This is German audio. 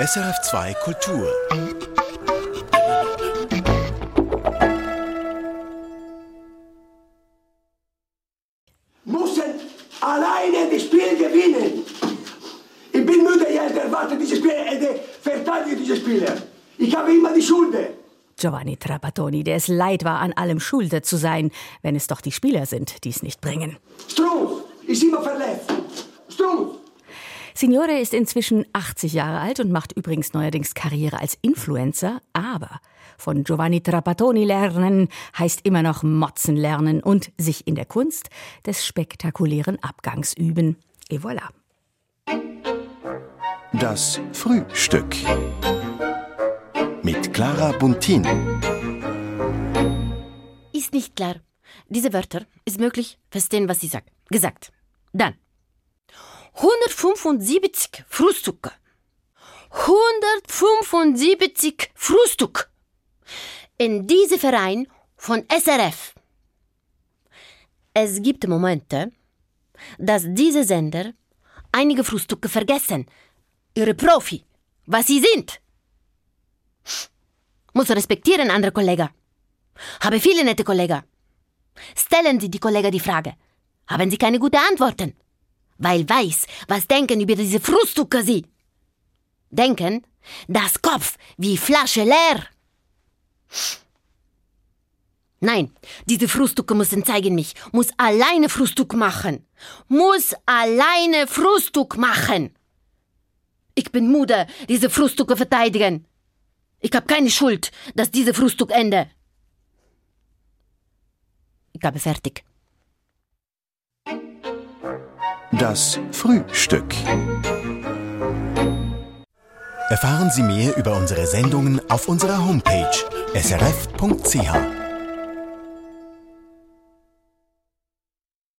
SRF2 Kultur. Müssen alleine das Spiel gewinnen. Ich bin müde jetzt, erwarte diese Spieler, äh, verteidige diese Spieler. Ich habe immer die Schuld. Giovanni Trapattoni, der es leid war, an allem schulde zu sein, wenn es doch die Spieler sind, die es nicht bringen. Struth ist immer verletzt. Struth. Signore ist inzwischen 80 Jahre alt und macht übrigens neuerdings Karriere als Influencer, aber von Giovanni Trapattoni lernen heißt immer noch Motzen lernen und sich in der Kunst des spektakulären Abgangs üben. Et voilà. Das Frühstück. Mit Clara Buntin. Ist nicht klar. Diese Wörter ist möglich verstehen, was sie sagt. Gesagt. Dann. 175 Frühstücke. 175 Frühstück. In diesem Verein von SRF. Es gibt Momente, dass diese Sender einige Frühstücke vergessen. Ihre Profi, was sie sind. Muss respektieren, andere Kollegen. Habe viele nette Kollegen. Stellen Sie die Kollegen die Frage. Haben Sie keine guten Antworten? Weil weiß, was denken über diese Frühstücke Sie. Denken, das Kopf wie Flasche leer. Nein, diese Frühstücke müssen zeigen mich. Muss alleine Frühstück machen. Muss alleine Frühstück machen. Ich bin müde, diese Frühstücke verteidigen. Ich habe keine Schuld, dass diese Frühstück ende. Ich habe fertig. Das Frühstück. Erfahren Sie mehr über unsere Sendungen auf unserer Homepage srf.ch.